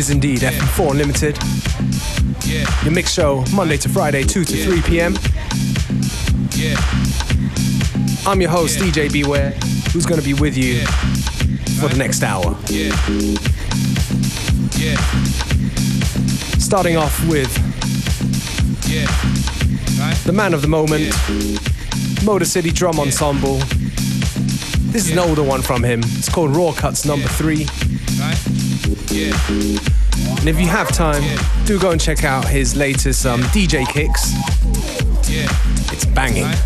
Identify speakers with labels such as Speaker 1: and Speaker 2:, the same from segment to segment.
Speaker 1: is indeed yeah. FM4 Unlimited.
Speaker 2: Yeah.
Speaker 1: Your mix show, Monday to Friday, 2 to yeah. 3 p.m.
Speaker 2: Yeah.
Speaker 1: I'm your host, DJ Beware, who's going to be with you for the next hour.
Speaker 2: Yeah. Yeah.
Speaker 1: Starting off with
Speaker 2: yeah. Right.
Speaker 1: the man of the moment, yeah. Motor City Drum
Speaker 2: yeah.
Speaker 1: Ensemble. This is an older one from him. It's called Raw Cuts Number Three.
Speaker 2: Right. Yeah.
Speaker 1: And if you have time, do go and check out his latest um, DJ Kicks. It's banging.
Speaker 2: Right?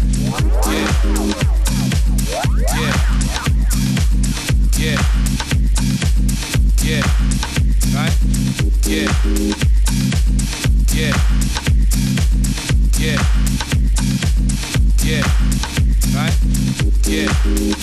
Speaker 2: Yeah.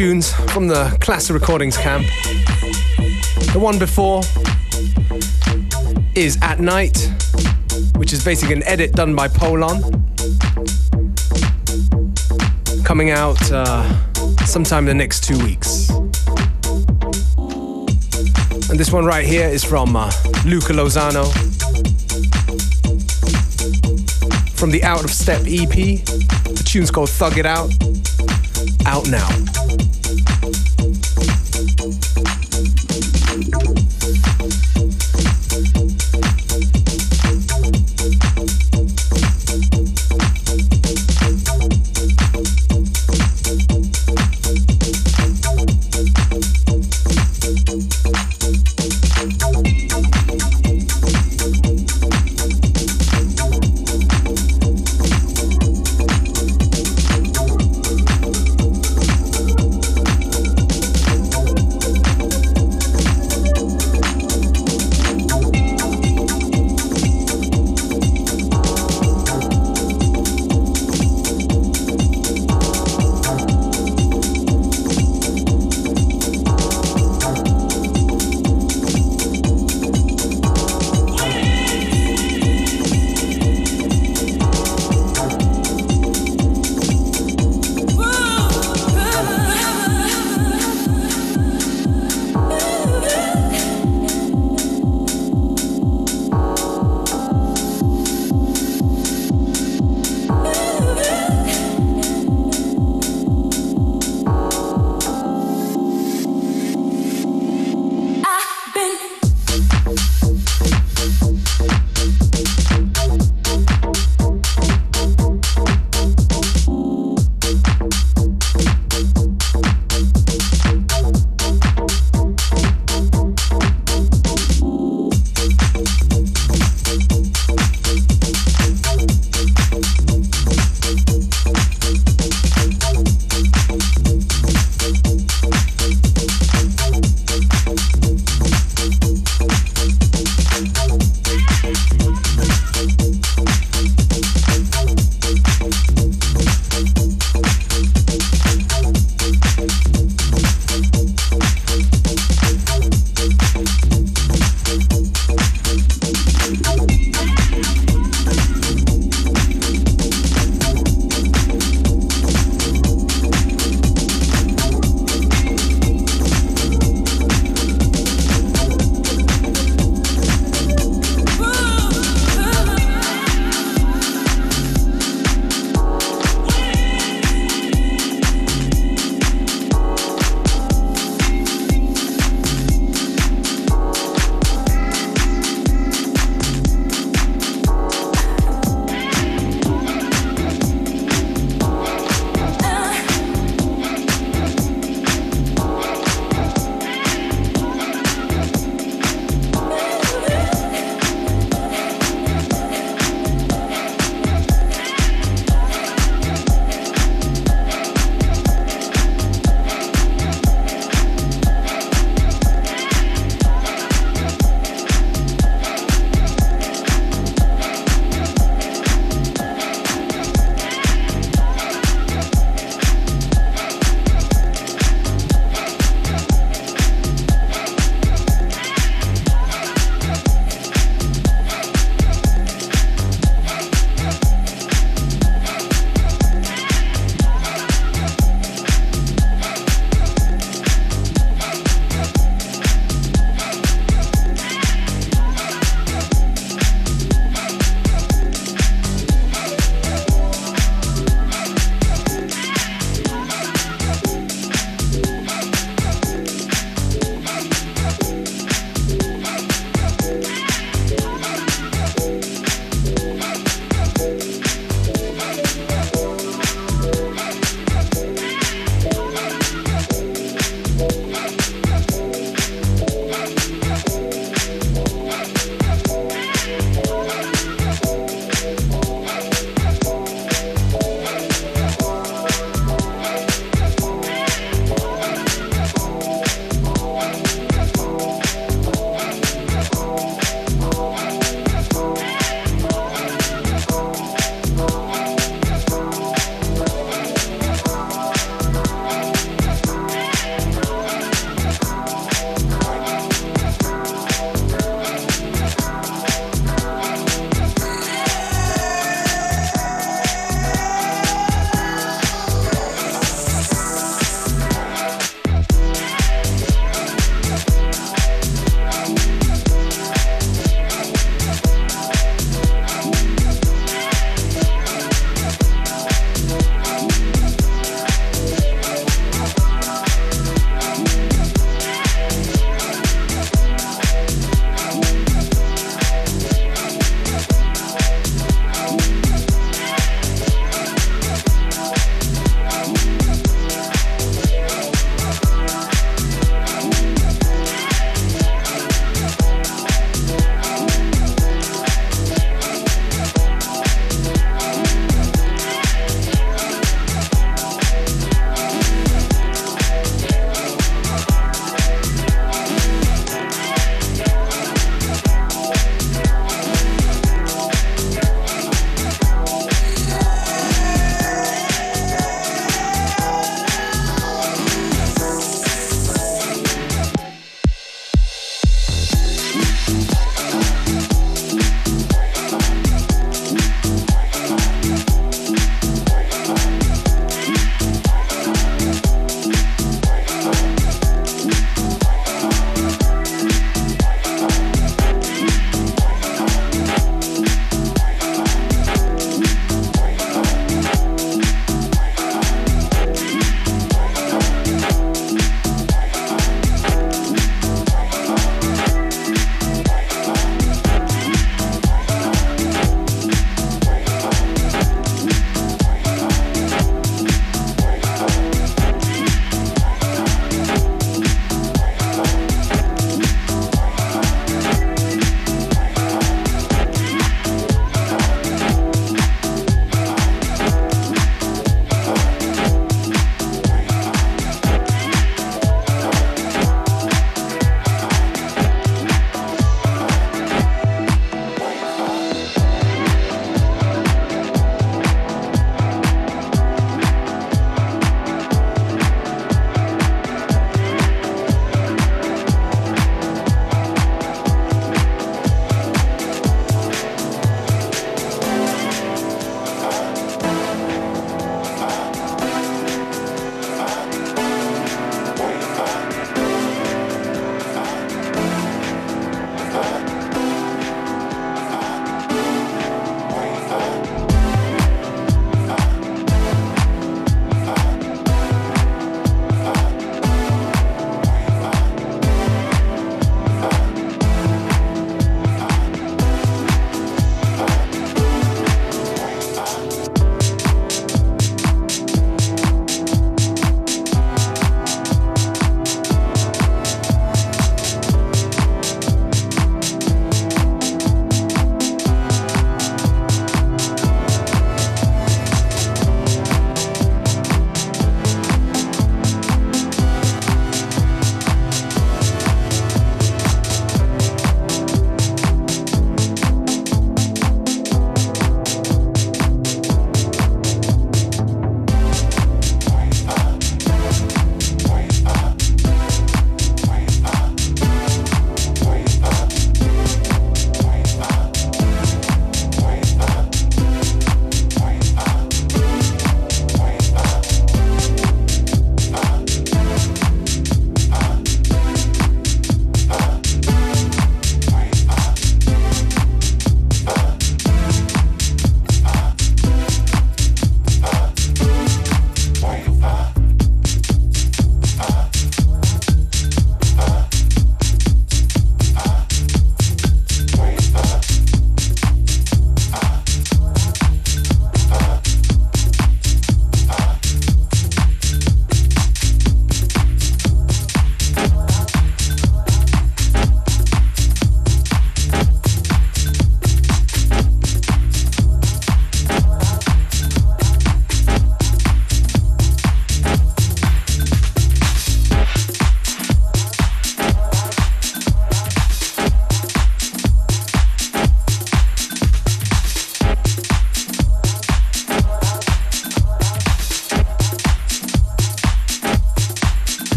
Speaker 1: Tunes from the Classic Recordings camp. The one before is At Night, which is basically an edit done by Polon. Coming out uh, sometime in the next two weeks. And this one right here is from uh, Luca Lozano. From the Out of Step EP. The tune's called Thug It Out. Out now.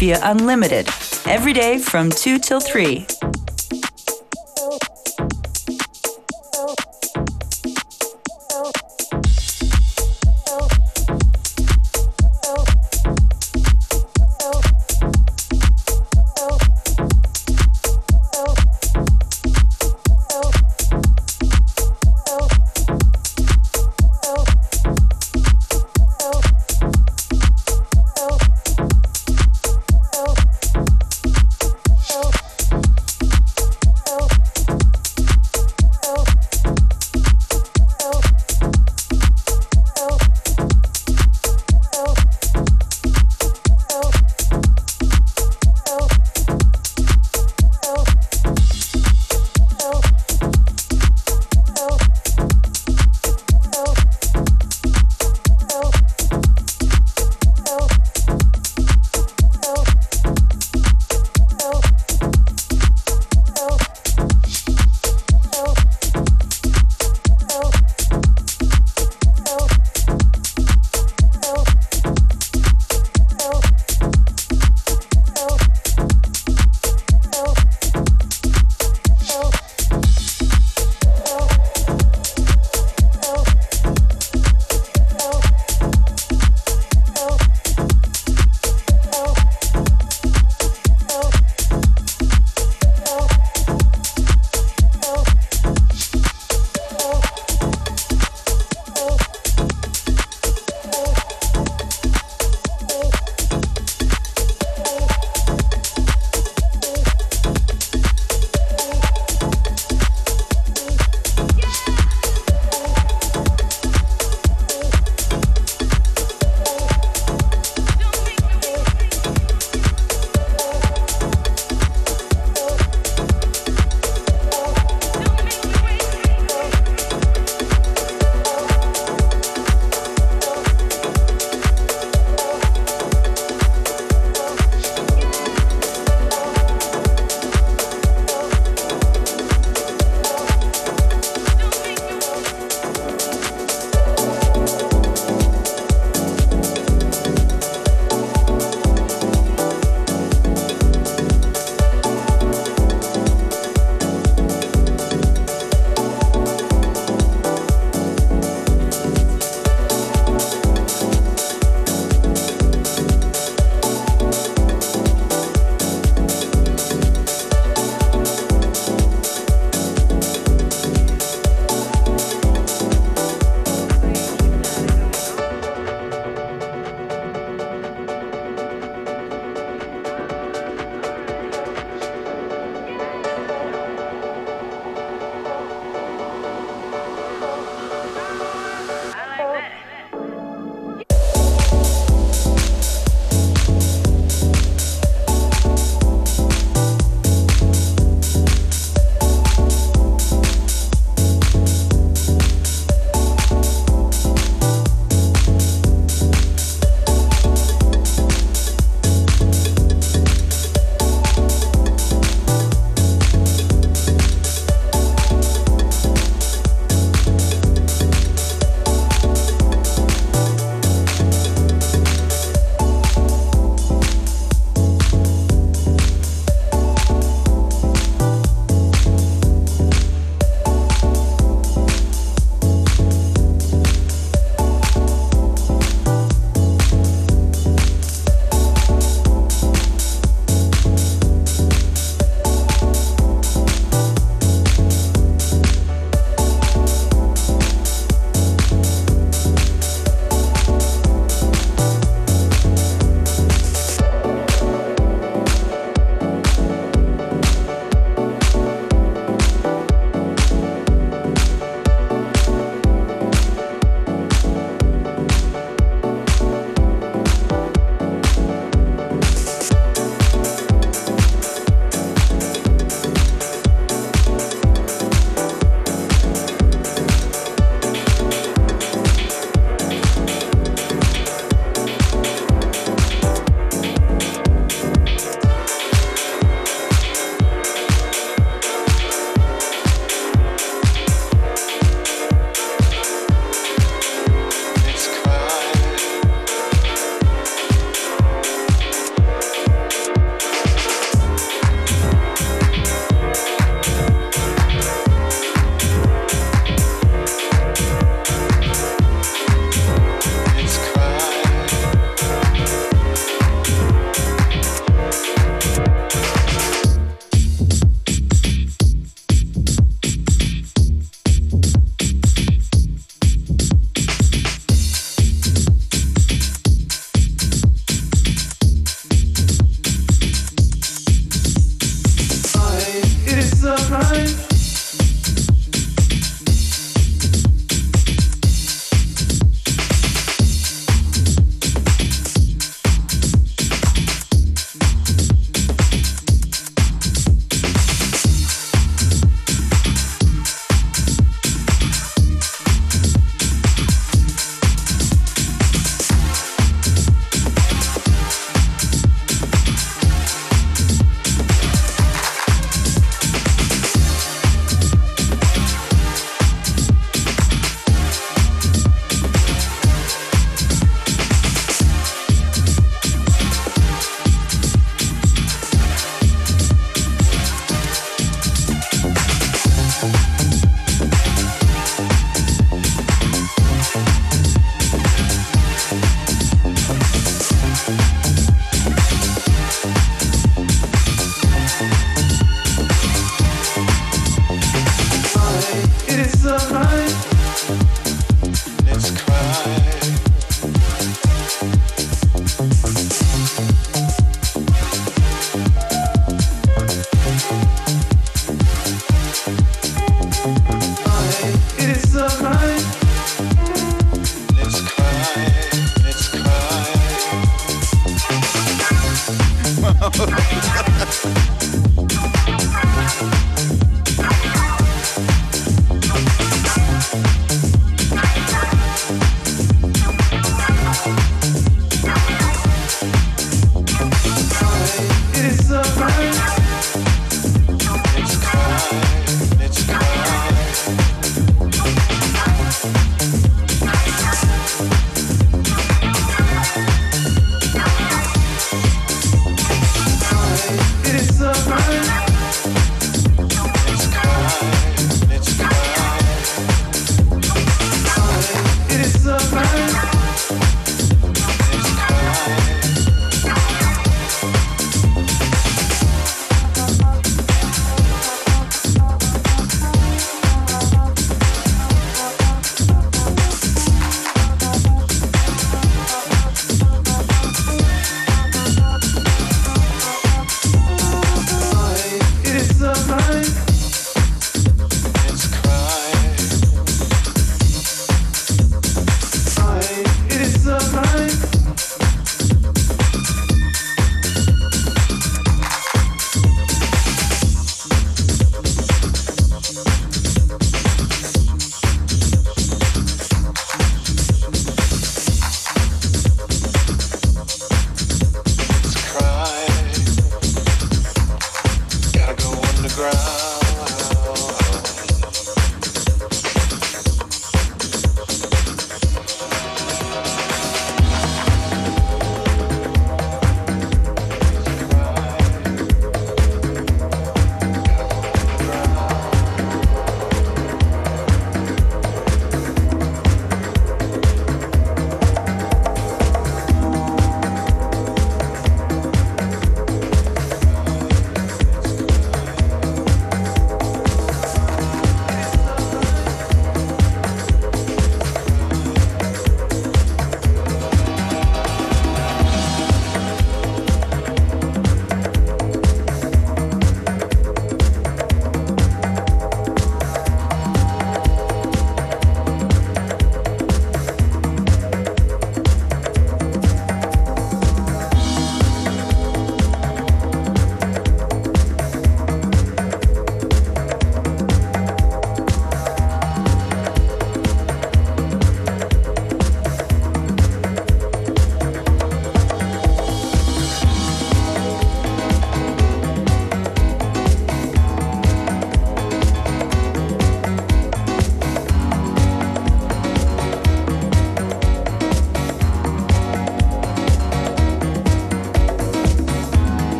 Speaker 3: FM4 Unlimited, every day from 2 till 3.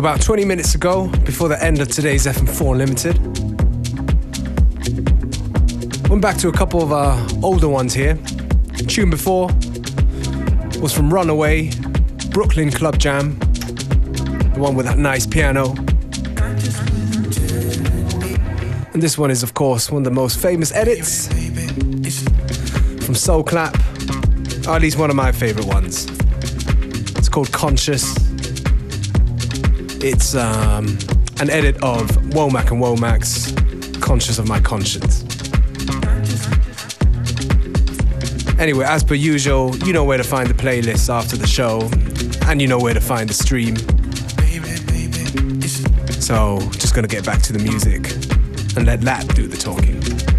Speaker 4: About 20 minutes ago, before the end of today's FM4 Unlimited, went back to a couple of our older ones here. The tune before was from Runaway, Brooklyn Club Jam, the one with that nice piano. And this one is, of course, one of the most famous edits from Soul Clap, or at least one of my favorite ones. It's called Conscious. It's um, an edit of Womack and Womack's Conscious of My Conscience. Anyway, as per usual, you know where to find the playlist after the show, and you know where to find the stream. So, just gonna get back to the music and let that do the talking.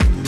Speaker 5: from